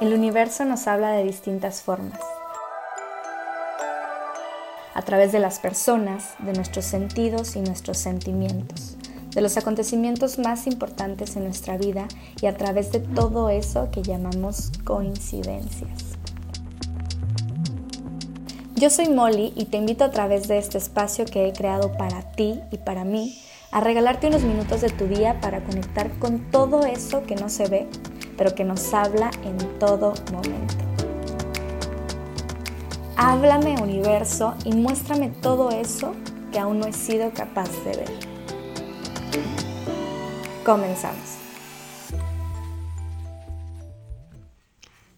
El universo nos habla de distintas formas. A través de las personas, de nuestros sentidos y nuestros sentimientos, de los acontecimientos más importantes en nuestra vida y a través de todo eso que llamamos coincidencias. Yo soy Molly y te invito a través de este espacio que he creado para ti y para mí a regalarte unos minutos de tu día para conectar con todo eso que no se ve pero que nos habla en todo momento. Háblame universo y muéstrame todo eso que aún no he sido capaz de ver. Comenzamos.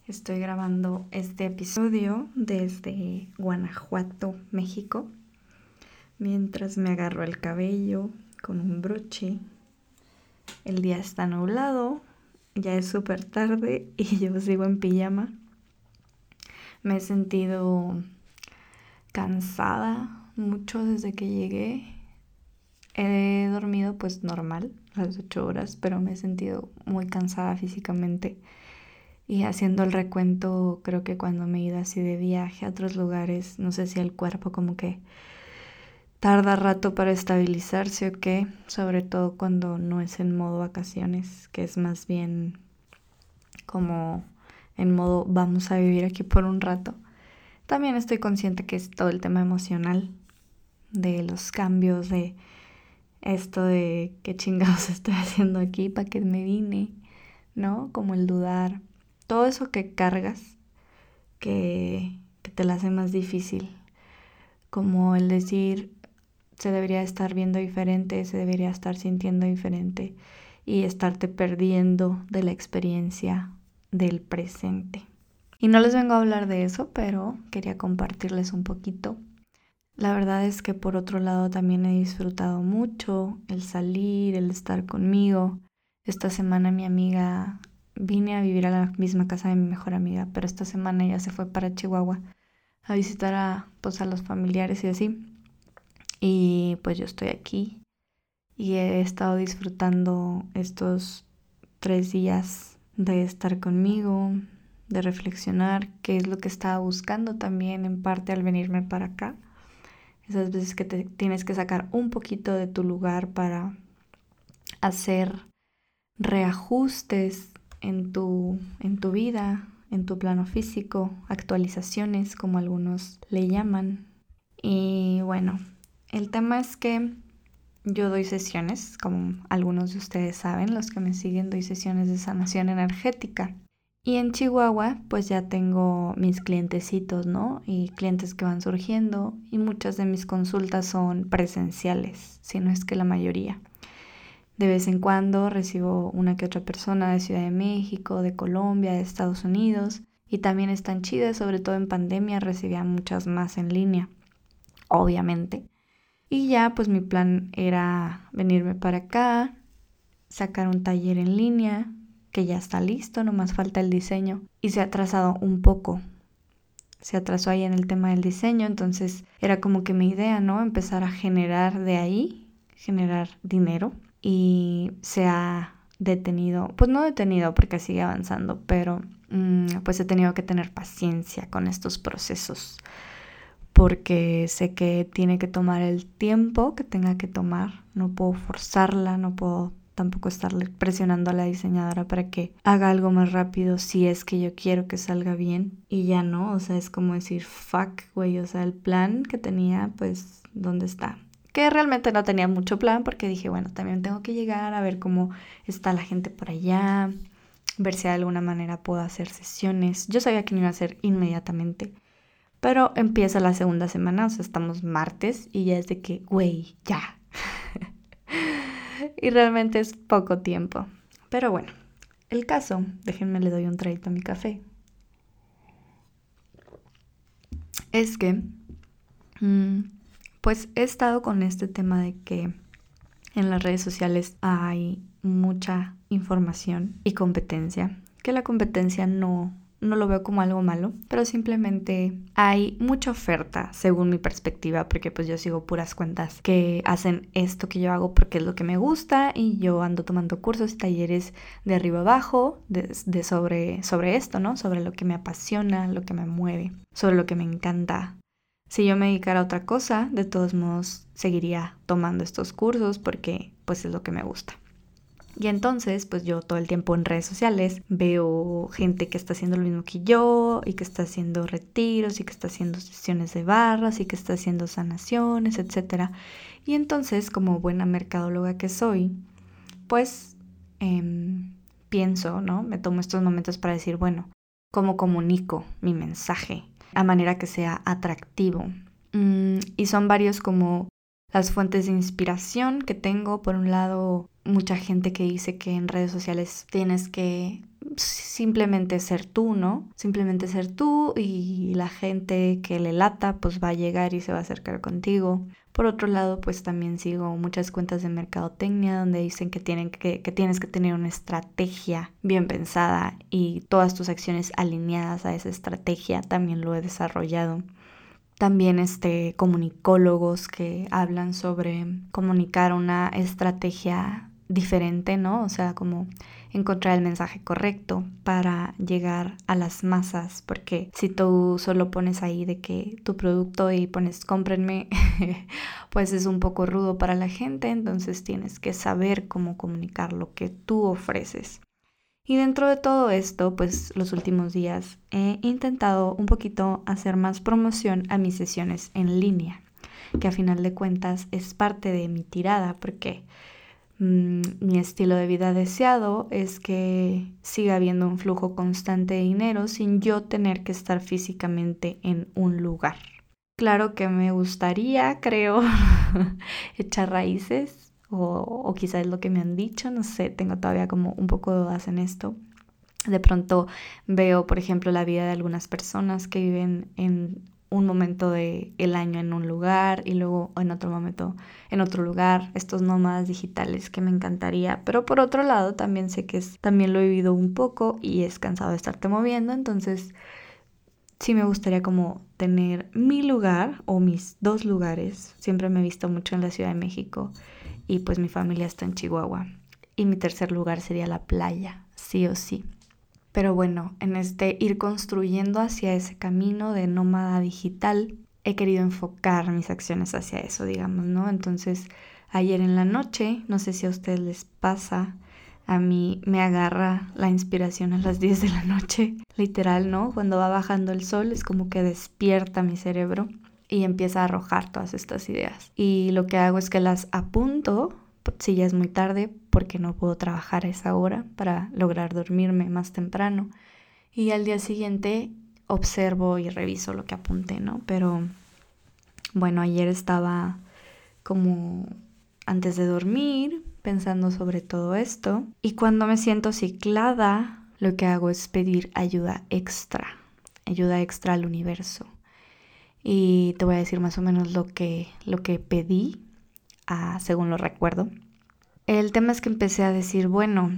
Estoy grabando este episodio desde Guanajuato, México, mientras me agarro el cabello con un broche. El día está nublado, ya es súper tarde y yo sigo en pijama. Me he sentido cansada mucho desde que llegué. He dormido pues normal, las ocho horas, pero me he sentido muy cansada físicamente. Y haciendo el recuento, creo que cuando me he ido así de viaje a otros lugares, no sé si el cuerpo como que tarda rato para estabilizarse o qué, sobre todo cuando no es en modo vacaciones, que es más bien como en modo vamos a vivir aquí por un rato. También estoy consciente que es todo el tema emocional de los cambios, de esto de qué chingados estoy haciendo aquí, para qué me vine, ¿no? Como el dudar, todo eso que cargas que, que te la hace más difícil, como el decir, se debería estar viendo diferente, se debería estar sintiendo diferente y estarte perdiendo de la experiencia del presente. Y no les vengo a hablar de eso, pero quería compartirles un poquito. La verdad es que por otro lado también he disfrutado mucho el salir, el estar conmigo. Esta semana mi amiga vine a vivir a la misma casa de mi mejor amiga, pero esta semana ella se fue para Chihuahua a visitar a, pues, a los familiares y así. Y pues yo estoy aquí y he estado disfrutando estos tres días de estar conmigo, de reflexionar qué es lo que estaba buscando también en parte al venirme para acá. Esas veces que te tienes que sacar un poquito de tu lugar para hacer reajustes en tu, en tu vida, en tu plano físico, actualizaciones como algunos le llaman. Y bueno, el tema es que yo doy sesiones, como algunos de ustedes saben, los que me siguen, doy sesiones de sanación energética. Y en Chihuahua, pues ya tengo mis clientecitos, ¿no? Y clientes que van surgiendo y muchas de mis consultas son presenciales, si no es que la mayoría. De vez en cuando recibo una que otra persona de Ciudad de México, de Colombia, de Estados Unidos y también están chidas, sobre todo en pandemia recibía muchas más en línea, obviamente. Y ya pues mi plan era venirme para acá, sacar un taller en línea, que ya está listo, nomás falta el diseño. Y se ha atrasado un poco. Se atrasó ahí en el tema del diseño, entonces era como que mi idea, ¿no? Empezar a generar de ahí, generar dinero. Y se ha detenido, pues no detenido porque sigue avanzando, pero mm, pues he tenido que tener paciencia con estos procesos porque sé que tiene que tomar el tiempo que tenga que tomar. No puedo forzarla, no puedo tampoco estarle presionando a la diseñadora para que haga algo más rápido si es que yo quiero que salga bien y ya no, o sea, es como decir, fuck, güey, o sea, el plan que tenía, pues, ¿dónde está? Que realmente no tenía mucho plan porque dije, bueno, también tengo que llegar a ver cómo está la gente por allá, ver si de alguna manera puedo hacer sesiones. Yo sabía que no iba a ser inmediatamente, pero empieza la segunda semana, o sea, estamos martes y ya es de que, güey, ya. y realmente es poco tiempo. Pero bueno, el caso, déjenme le doy un traito a mi café. Es que, mm, pues he estado con este tema de que en las redes sociales hay mucha información y competencia, que la competencia no no lo veo como algo malo, pero simplemente hay mucha oferta según mi perspectiva, porque pues yo sigo puras cuentas que hacen esto que yo hago porque es lo que me gusta y yo ando tomando cursos y talleres de arriba abajo de, sobre, sobre esto, ¿no? Sobre lo que me apasiona, lo que me mueve, sobre lo que me encanta. Si yo me dedicara a otra cosa, de todos modos seguiría tomando estos cursos porque pues es lo que me gusta. Y entonces, pues yo todo el tiempo en redes sociales veo gente que está haciendo lo mismo que yo y que está haciendo retiros y que está haciendo sesiones de barras y que está haciendo sanaciones, etc. Y entonces, como buena mercadóloga que soy, pues em, pienso, ¿no? Me tomo estos momentos para decir, bueno, ¿cómo comunico mi mensaje? A manera que sea atractivo. Mm, y son varios como las fuentes de inspiración que tengo. Por un lado, mucha gente que dice que en redes sociales tienes que simplemente ser tú, ¿no? Simplemente ser tú y la gente que le lata pues va a llegar y se va a acercar contigo. Por otro lado, pues también sigo muchas cuentas de mercadotecnia donde dicen que, tienen que, tienes que tener una estrategia bien pensada y todas tus acciones alineadas a esa estrategia. También lo he desarrollado también este, comunicólogos que hablan sobre comunicar una estrategia diferente, ¿no? O sea, como encontrar el mensaje correcto para llegar a las masas, porque si tú solo pones ahí de que tu producto y pones cómprenme, pues es un poco rudo para la gente, entonces tienes que saber cómo comunicar lo que tú ofreces. Y dentro de todo esto, pues los últimos días he intentado un poquito hacer más promoción a mis sesiones en línea, que a final de cuentas es parte de mi tirada, porque mi estilo de vida deseado es que siga habiendo un flujo constante de dinero sin yo tener que estar físicamente en un lugar. Claro que me gustaría, creo, echar raíces o, quizás es lo que me han dicho, no sé, tengo todavía como un poco de dudas en esto. De pronto veo, por ejemplo, la vida de algunas personas que viven en un momento del el año en un lugar y luego en otro momento en otro lugar, estos nómadas digitales que me encantaría, pero por otro lado también sé que es, también lo he vivido un poco y es cansado de estarte moviendo, entonces sí me gustaría como tener mi lugar o mis dos lugares, siempre me he visto mucho en la Ciudad de México y pues mi familia está en Chihuahua. Y mi tercer lugar sería la playa, sí o sí. Pero bueno, en este ir construyendo hacia ese camino de nómada digital, he querido enfocar mis acciones hacia eso, digamos, ¿no? Entonces, ayer en la noche, no sé si a ustedes les pasa, a mí me agarra la inspiración a las 10 de la noche, literal, ¿no? Cuando va bajando el sol es como que despierta mi cerebro y empieza a arrojar todas estas ideas. Y lo que hago es que las apunto, si ya es muy tarde, porque no puedo trabajar a esa hora para lograr dormirme más temprano. Y al día siguiente observo y reviso lo que apunté, ¿no? Pero bueno, ayer estaba como antes de dormir pensando sobre todo esto y cuando me siento ciclada lo que hago es pedir ayuda extra, ayuda extra al universo y te voy a decir más o menos lo que, lo que pedí, según lo recuerdo. El tema es que empecé a decir, bueno,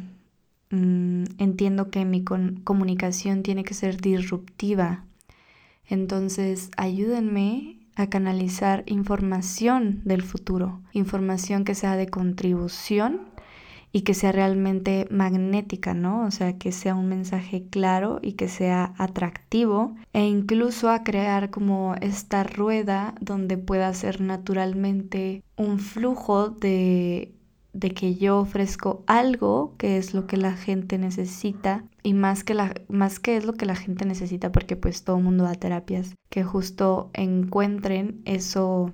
mm, entiendo que mi comunicación tiene que ser disruptiva, entonces ayúdenme a canalizar información del futuro, información que sea de contribución y que sea realmente magnética, ¿no? O sea, que sea un mensaje claro y que sea atractivo e incluso a crear como esta rueda donde pueda ser naturalmente un flujo de de que yo ofrezco algo que es lo que la gente necesita y más que la más que es lo que la gente necesita porque pues todo mundo da terapias que justo encuentren eso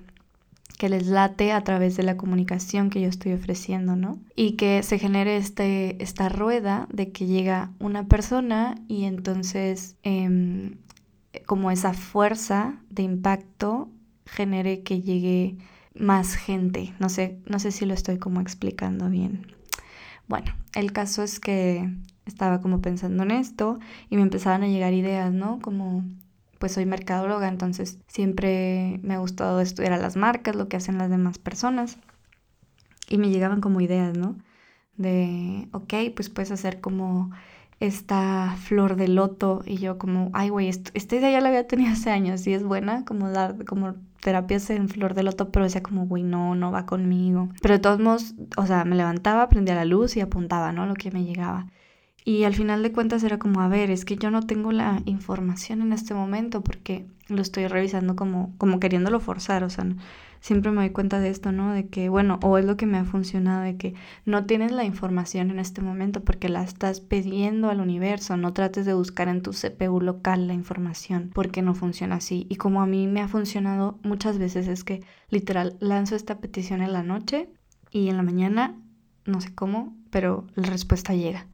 que les late a través de la comunicación que yo estoy ofreciendo, ¿no? Y que se genere este, esta rueda de que llega una persona y entonces em, como esa fuerza de impacto genere que llegue más gente. No sé, no sé si lo estoy como explicando bien. Bueno, el caso es que estaba como pensando en esto y me empezaban a llegar ideas, ¿no? Como pues soy mercadóloga, entonces siempre me ha gustado estudiar a las marcas, lo que hacen las demás personas. Y me llegaban como ideas, ¿no? De, ok, pues puedes hacer como esta flor de loto y yo como, ay güey, esta idea ya la había tenido hace años y es buena como dar como terapias en flor de loto, pero decía como, güey, no, no va conmigo. Pero de todos modos, o sea, me levantaba, prendía la luz y apuntaba, ¿no? Lo que me llegaba. Y al final de cuentas era como, a ver, es que yo no tengo la información en este momento porque lo estoy revisando como, como queriéndolo forzar, o sea, siempre me doy cuenta de esto, ¿no? De que, bueno, o es lo que me ha funcionado, de que no tienes la información en este momento porque la estás pidiendo al universo, no trates de buscar en tu CPU local la información porque no funciona así. Y como a mí me ha funcionado muchas veces es que literal lanzo esta petición en la noche y en la mañana, no sé cómo, pero la respuesta llega.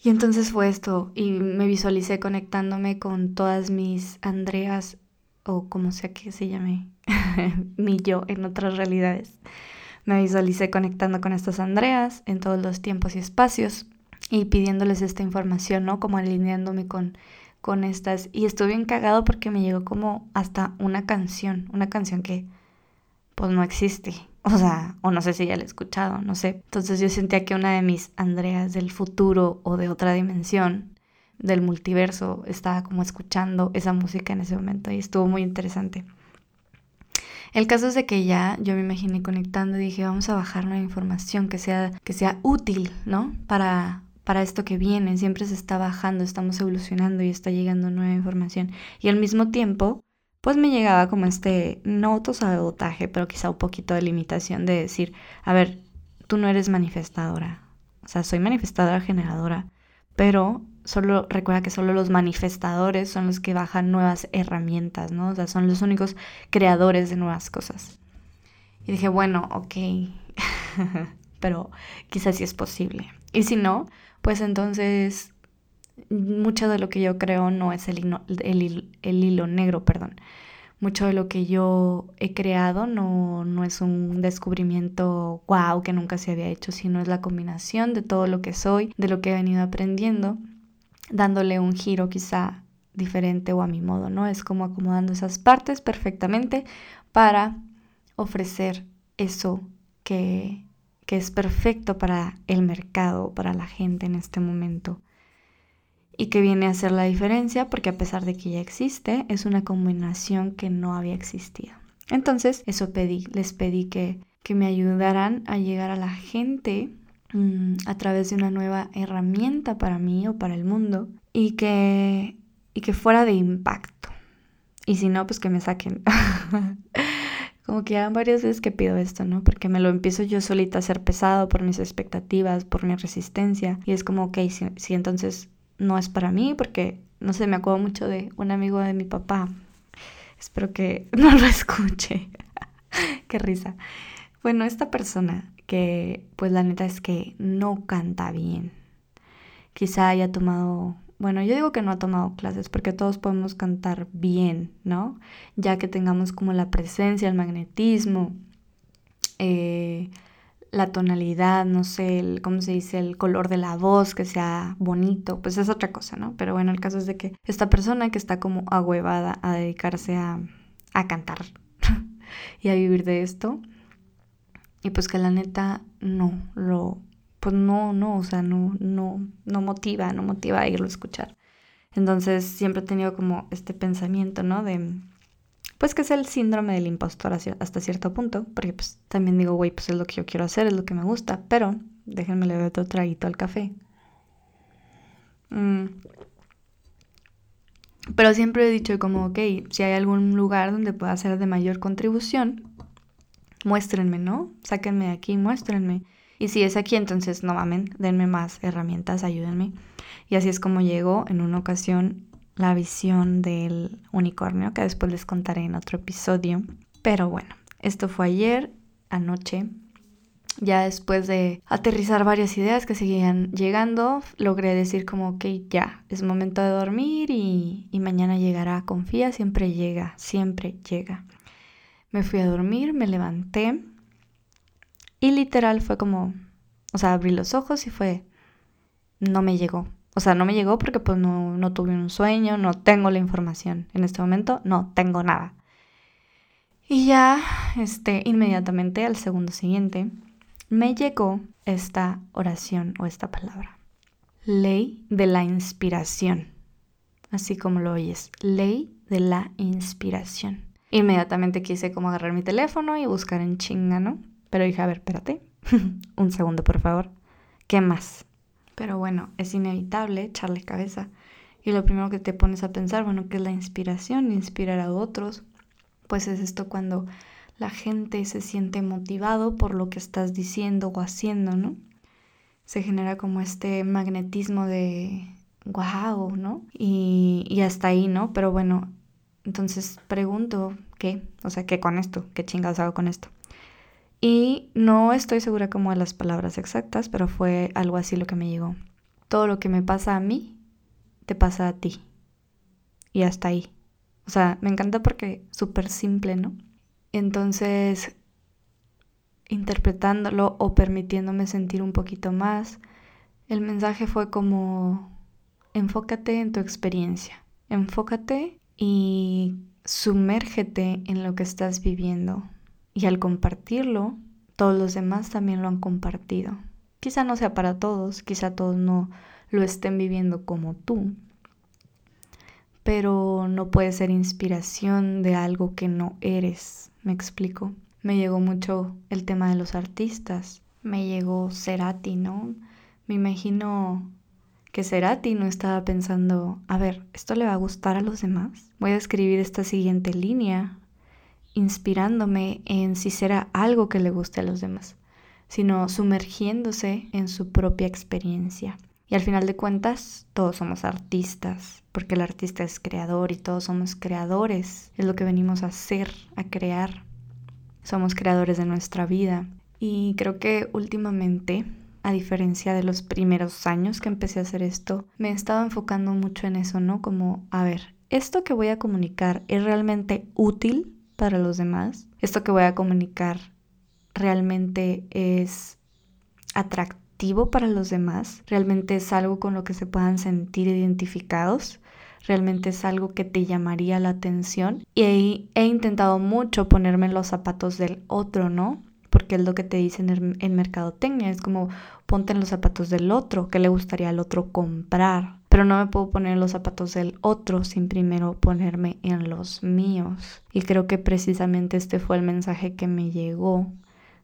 Y entonces fue esto, y me visualicé conectándome con todas mis Andreas o como sea que se llame, mi yo en otras realidades. Me visualicé conectando con estas Andreas en todos los tiempos y espacios y pidiéndoles esta información, ¿no? Como alineándome con, con estas. Y estuve bien cagado porque me llegó como hasta una canción, una canción que pues no existe. O sea, o no sé si ya la he escuchado, no sé. Entonces yo sentía que una de mis Andreas del futuro o de otra dimensión del multiverso estaba como escuchando esa música en ese momento y estuvo muy interesante. El caso es de que ya yo me imaginé conectando y dije, vamos a bajar una información que sea, que sea útil, ¿no? Para, para esto que viene. Siempre se está bajando, estamos evolucionando y está llegando nueva información. Y al mismo tiempo, pues me llegaba como este, no autosabotaje, pero quizá un poquito de limitación de decir, a ver, tú no eres manifestadora. O sea, soy manifestadora generadora, pero solo recuerda que solo los manifestadores son los que bajan nuevas herramientas, ¿no? O sea, son los únicos creadores de nuevas cosas. Y dije, bueno, ok, pero quizás sí es posible. Y si no, pues entonces mucho de lo que yo creo no es el, el, el hilo negro, perdón. Mucho de lo que yo he creado no, no es un descubrimiento wow que nunca se había hecho, sino es la combinación de todo lo que soy, de lo que he venido aprendiendo dándole un giro quizá diferente o a mi modo, ¿no? Es como acomodando esas partes perfectamente para ofrecer eso que, que es perfecto para el mercado, para la gente en este momento. Y que viene a hacer la diferencia porque a pesar de que ya existe, es una combinación que no había existido. Entonces, eso pedí, les pedí que, que me ayudaran a llegar a la gente Mm, a través de una nueva herramienta para mí o para el mundo y que, y que fuera de impacto. Y si no, pues que me saquen. Como que ya varias veces que pido esto, ¿no? Porque me lo empiezo yo solita a hacer pesado por mis expectativas, por mi resistencia. Y es como, ok, si, entonces no es para mí, porque, no sé, me acuerdo mucho de un amigo de mi papá. Espero que no lo escuche. Qué risa. Bueno, esta persona que pues la neta es que no canta bien. Quizá haya tomado, bueno, yo digo que no ha tomado clases porque todos podemos cantar bien, ¿no? Ya que tengamos como la presencia, el magnetismo, eh, la tonalidad, no sé, el, ¿cómo se dice? El color de la voz, que sea bonito, pues es otra cosa, ¿no? Pero bueno, el caso es de que esta persona que está como ahuevada a dedicarse a, a cantar y a vivir de esto, y pues que la neta no, lo, pues no, no, o sea, no, no, no motiva, no motiva a irlo a escuchar. Entonces siempre he tenido como este pensamiento, ¿no? De, pues que es el síndrome del impostor hasta cierto punto, porque pues también digo, güey, pues es lo que yo quiero hacer, es lo que me gusta, pero déjenme le doy otro traguito al café. Mm. Pero siempre he dicho como, ok, si hay algún lugar donde pueda ser de mayor contribución, muéstrenme, ¿no? Sáquenme de aquí, muéstrenme. Y si es aquí, entonces no mamen, denme más herramientas, ayúdenme. Y así es como llegó en una ocasión la visión del unicornio, que después les contaré en otro episodio. Pero bueno, esto fue ayer, anoche. Ya después de aterrizar varias ideas que seguían llegando, logré decir como que ya, es momento de dormir y, y mañana llegará. Confía, siempre llega, siempre llega. Me fui a dormir, me levanté y literal fue como, o sea, abrí los ojos y fue, no me llegó. O sea, no me llegó porque pues no, no tuve un sueño, no tengo la información. En este momento no tengo nada. Y ya, este, inmediatamente al segundo siguiente, me llegó esta oración o esta palabra. ley de la inspiración. Así como lo oyes, ley de la inspiración. Inmediatamente quise como agarrar mi teléfono y buscar en chinga, ¿no? Pero dije, a ver, espérate, un segundo, por favor. ¿Qué más? Pero bueno, es inevitable echarle cabeza. Y lo primero que te pones a pensar, bueno, ¿qué es la inspiración? Inspirar a otros. Pues es esto cuando la gente se siente motivado por lo que estás diciendo o haciendo, ¿no? Se genera como este magnetismo de wow, ¿no? Y, y hasta ahí, ¿no? Pero bueno, entonces pregunto, ¿qué? O sea, ¿qué con esto? ¿Qué chingados hago con esto? Y no estoy segura como de las palabras exactas, pero fue algo así lo que me llegó. Todo lo que me pasa a mí, te pasa a ti. Y hasta ahí. O sea, me encanta porque súper simple, ¿no? Entonces, interpretándolo o permitiéndome sentir un poquito más, el mensaje fue como, enfócate en tu experiencia, enfócate y sumérgete en lo que estás viviendo. Y al compartirlo, todos los demás también lo han compartido. Quizá no sea para todos, quizá todos no lo estén viviendo como tú, pero no puede ser inspiración de algo que no eres, me explico. Me llegó mucho el tema de los artistas, me llegó Cerati, ¿no? Me imagino que Cerati no estaba pensando, a ver, ¿esto le va a gustar a los demás? Voy a escribir esta siguiente línea inspirándome en si será algo que le guste a los demás, sino sumergiéndose en su propia experiencia. Y al final de cuentas, todos somos artistas, porque el artista es creador y todos somos creadores. Es lo que venimos a hacer, a crear. Somos creadores de nuestra vida. Y creo que últimamente, a diferencia de los primeros años que empecé a hacer esto, me he estado enfocando mucho en eso, ¿no? Como, a ver, ¿esto que voy a comunicar es realmente útil para los demás? ¿Esto que voy a comunicar realmente es atractivo? para los demás, realmente es algo con lo que se puedan sentir identificados, realmente es algo que te llamaría la atención. Y he, he intentado mucho ponerme en los zapatos del otro, ¿no? Porque es lo que te dicen en, en mercadotecnia, es como ponte en los zapatos del otro, que le gustaría al otro comprar. Pero no me puedo poner en los zapatos del otro sin primero ponerme en los míos. Y creo que precisamente este fue el mensaje que me llegó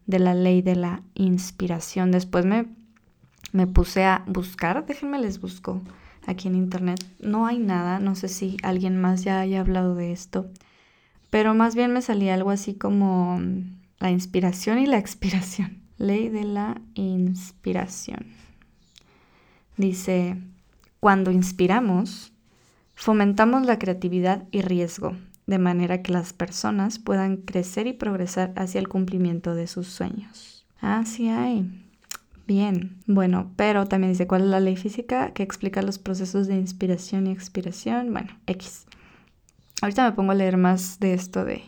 de la ley de la inspiración. Después me me puse a buscar, déjenme les busco aquí en internet. No hay nada, no sé si alguien más ya haya hablado de esto, pero más bien me salía algo así como la inspiración y la expiración. Ley de la inspiración. Dice, cuando inspiramos, fomentamos la creatividad y riesgo, de manera que las personas puedan crecer y progresar hacia el cumplimiento de sus sueños. Así hay. Bien, bueno, pero también dice cuál es la ley física que explica los procesos de inspiración y expiración. Bueno, X. Ahorita me pongo a leer más de esto de...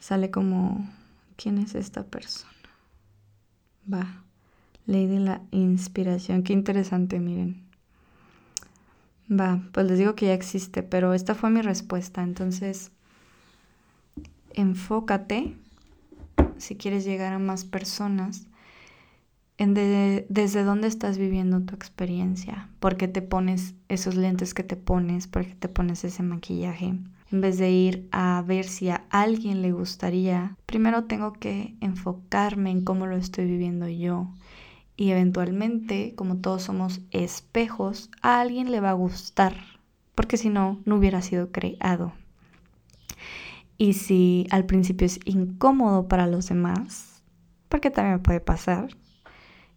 Sale como... ¿Quién es esta persona? Va. Ley de la inspiración. Qué interesante, miren. Va, pues les digo que ya existe, pero esta fue mi respuesta. Entonces, enfócate si quieres llegar a más personas en desde dónde estás viviendo tu experiencia, por qué te pones esos lentes que te pones, por qué te pones ese maquillaje. En vez de ir a ver si a alguien le gustaría, primero tengo que enfocarme en cómo lo estoy viviendo yo. Y eventualmente, como todos somos espejos, a alguien le va a gustar, porque si no, no hubiera sido creado. Y si al principio es incómodo para los demás, porque también puede pasar,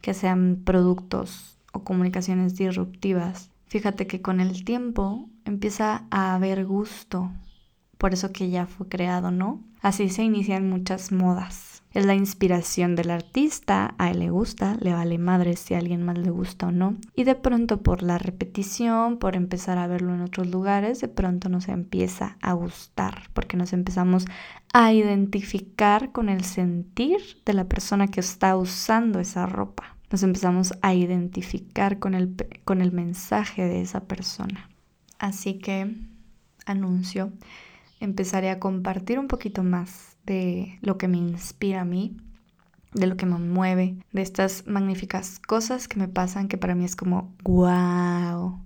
que sean productos o comunicaciones disruptivas. Fíjate que con el tiempo empieza a haber gusto, por eso que ya fue creado, ¿no? Así se inician muchas modas. Es la inspiración del artista, a él le gusta, le vale madre si a alguien más le gusta o no. Y de pronto por la repetición, por empezar a verlo en otros lugares, de pronto nos empieza a gustar, porque nos empezamos a identificar con el sentir de la persona que está usando esa ropa. Nos empezamos a identificar con el, con el mensaje de esa persona. Así que anuncio, empezaré a compartir un poquito más de lo que me inspira a mí de lo que me mueve, de estas magníficas cosas que me pasan que para mí es como wow.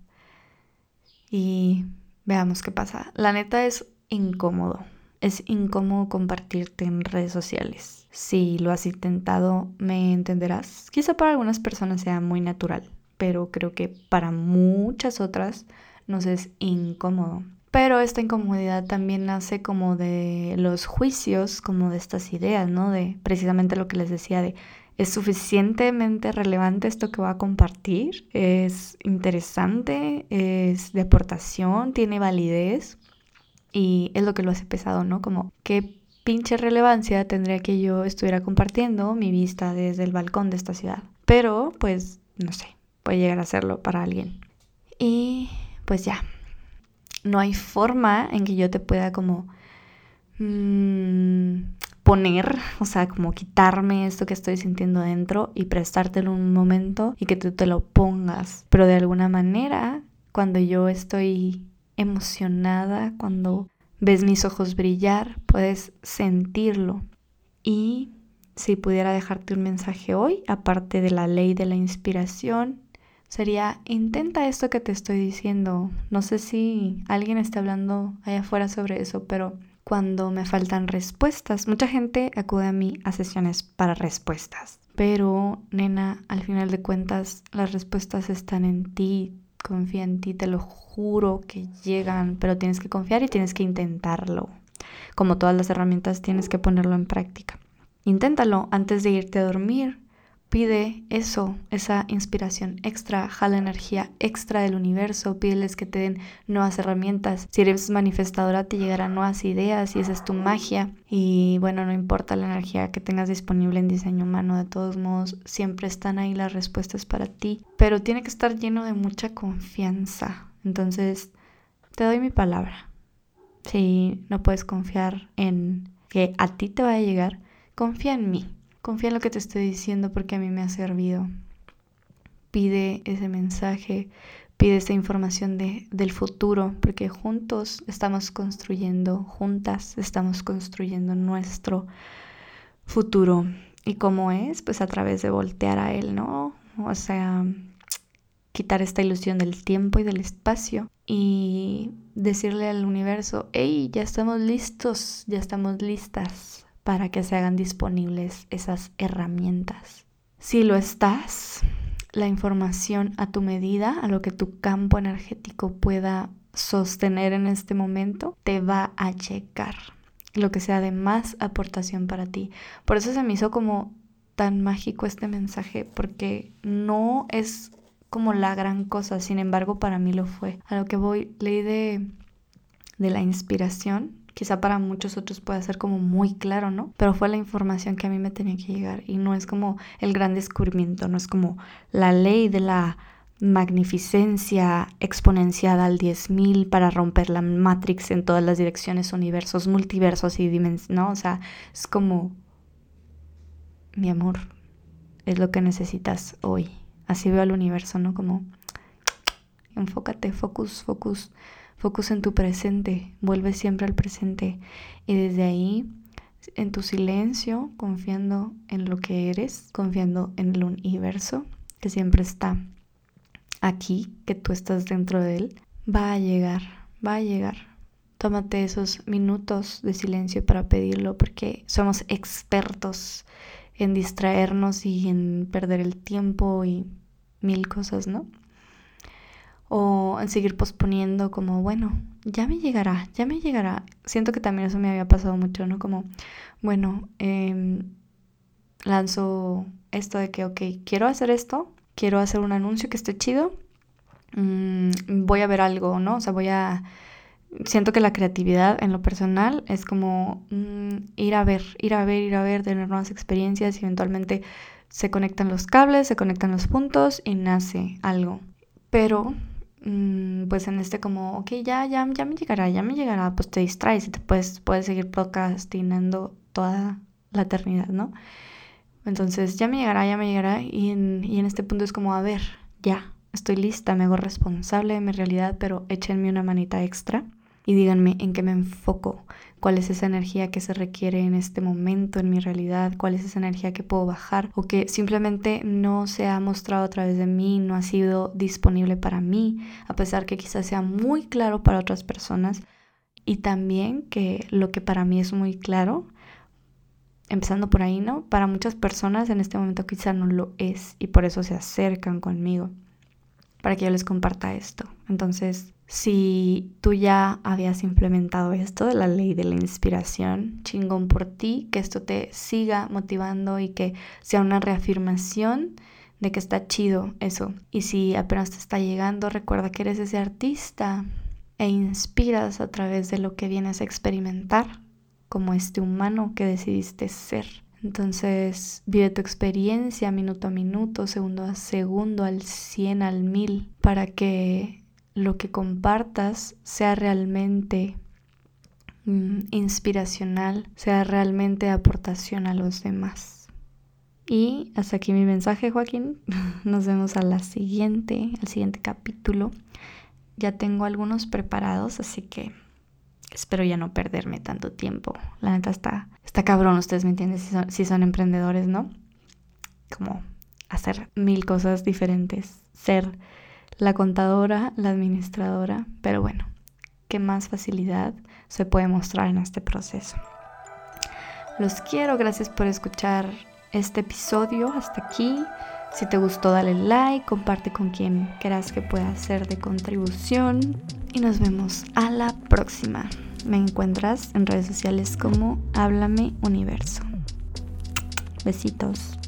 Y veamos qué pasa. La neta es incómodo. Es incómodo compartirte en redes sociales. Si lo has intentado, me entenderás. Quizá para algunas personas sea muy natural, pero creo que para muchas otras nos es incómodo. Pero esta incomodidad también nace como de los juicios, como de estas ideas, ¿no? De precisamente lo que les decía de ¿Es suficientemente relevante esto que voy a compartir? ¿Es interesante? ¿Es de aportación? ¿Tiene validez? Y es lo que lo hace pesado, ¿no? Como, ¿qué pinche relevancia tendría que yo estuviera compartiendo mi vista desde el balcón de esta ciudad? Pero, pues, no sé, puede llegar a serlo para alguien. Y pues ya, no hay forma en que yo te pueda como mm, poner, o sea, como quitarme esto que estoy sintiendo dentro y prestártelo un momento y que tú te lo pongas. Pero de alguna manera, cuando yo estoy emocionada, cuando ves mis ojos brillar, puedes sentirlo. Y si pudiera dejarte un mensaje hoy, aparte de la ley de la inspiración, sería intenta esto que te estoy diciendo. No sé si alguien está hablando allá afuera sobre eso, pero cuando me faltan respuestas, mucha gente acude a mí a sesiones para respuestas. Pero, nena, al final de cuentas, las respuestas están en ti. Confía en ti, te lo juro que llegan, pero tienes que confiar y tienes que intentarlo. Como todas las herramientas, tienes que ponerlo en práctica. Inténtalo antes de irte a dormir Pide eso, esa inspiración extra, jala energía extra del universo, pídeles que te den nuevas herramientas. Si eres manifestadora te llegarán nuevas ideas y esa es tu magia. Y bueno, no importa la energía que tengas disponible en diseño humano, de todos modos siempre están ahí las respuestas para ti, pero tiene que estar lleno de mucha confianza. Entonces, te doy mi palabra. Si no puedes confiar en que a ti te va a llegar, confía en mí. Confía en lo que te estoy diciendo porque a mí me ha servido. Pide ese mensaje, pide esa información de, del futuro, porque juntos estamos construyendo, juntas estamos construyendo nuestro futuro. ¿Y cómo es? Pues a través de voltear a él, ¿no? O sea, quitar esta ilusión del tiempo y del espacio y decirle al universo, hey, ya estamos listos, ya estamos listas para que se hagan disponibles esas herramientas. Si lo estás, la información a tu medida, a lo que tu campo energético pueda sostener en este momento, te va a checar lo que sea de más aportación para ti. Por eso se me hizo como tan mágico este mensaje, porque no es como la gran cosa, sin embargo para mí lo fue. A lo que voy, leí de, de la inspiración quizá para muchos otros pueda ser como muy claro, ¿no? Pero fue la información que a mí me tenía que llegar y no es como el gran descubrimiento, no es como la ley de la magnificencia exponenciada al 10.000 para romper la matrix en todas las direcciones, universos, multiversos y dimensiones, ¿no? O sea, es como, mi amor, es lo que necesitas hoy. Así veo al universo, ¿no? Como, enfócate, focus, focus Focus en tu presente, vuelve siempre al presente y desde ahí, en tu silencio, confiando en lo que eres, confiando en el universo que siempre está aquí, que tú estás dentro de él, va a llegar, va a llegar. Tómate esos minutos de silencio para pedirlo porque somos expertos en distraernos y en perder el tiempo y mil cosas, ¿no? O en seguir posponiendo como, bueno, ya me llegará, ya me llegará. Siento que también eso me había pasado mucho, ¿no? Como, bueno, eh, lanzo esto de que, ok, quiero hacer esto, quiero hacer un anuncio que esté chido, mm, voy a ver algo, ¿no? O sea, voy a... Siento que la creatividad en lo personal es como mm, ir a ver, ir a ver, ir a ver, tener nuevas experiencias y eventualmente se conectan los cables, se conectan los puntos y nace algo. Pero pues en este como, ok, ya, ya, ya me llegará, ya me llegará, pues te distraes y te puedes, puedes seguir procrastinando toda la eternidad, ¿no? Entonces, ya me llegará, ya me llegará y en, y en este punto es como, a ver, ya, estoy lista, me hago responsable de mi realidad, pero échenme una manita extra. y díganme en qué me enfoco, cuál es esa energía que se requiere en este momento en mi realidad, cuál es esa energía que puedo bajar o que simplemente no se ha mostrado a través de mí, no ha sido disponible para mí, a pesar que quizás sea muy claro para otras personas y también que lo que para mí es muy claro, empezando por ahí, ¿no? Para muchas personas en este momento quizás no lo es y por eso se acercan conmigo para que yo les comparta esto. Entonces, si tú ya habías implementado esto de la ley de la inspiración, chingón por ti, que esto te siga motivando y que sea una reafirmación de que está chido eso. Y si apenas te está llegando, recuerda que eres ese artista e inspiras a través de lo que vienes a experimentar como este humano que decidiste ser. Entonces, vive tu experiencia minuto a minuto, segundo a segundo, al 100, al 1000, para que lo que compartas sea realmente mm, inspiracional, sea realmente aportación a los demás. Y hasta aquí mi mensaje, Joaquín. Nos vemos a la siguiente, al siguiente capítulo. Ya tengo algunos preparados, así que espero ya no perderme tanto tiempo. La neta está, está cabrón, ustedes me entienden si son, si son emprendedores, ¿no? Como hacer mil cosas diferentes, ser la contadora, la administradora, pero bueno, qué más facilidad se puede mostrar en este proceso. Los quiero, gracias por escuchar este episodio hasta aquí. Si te gustó, dale like, comparte con quien quieras que pueda ser de contribución y nos vemos a la próxima. Me encuentras en redes sociales como Háblame Universo. Besitos.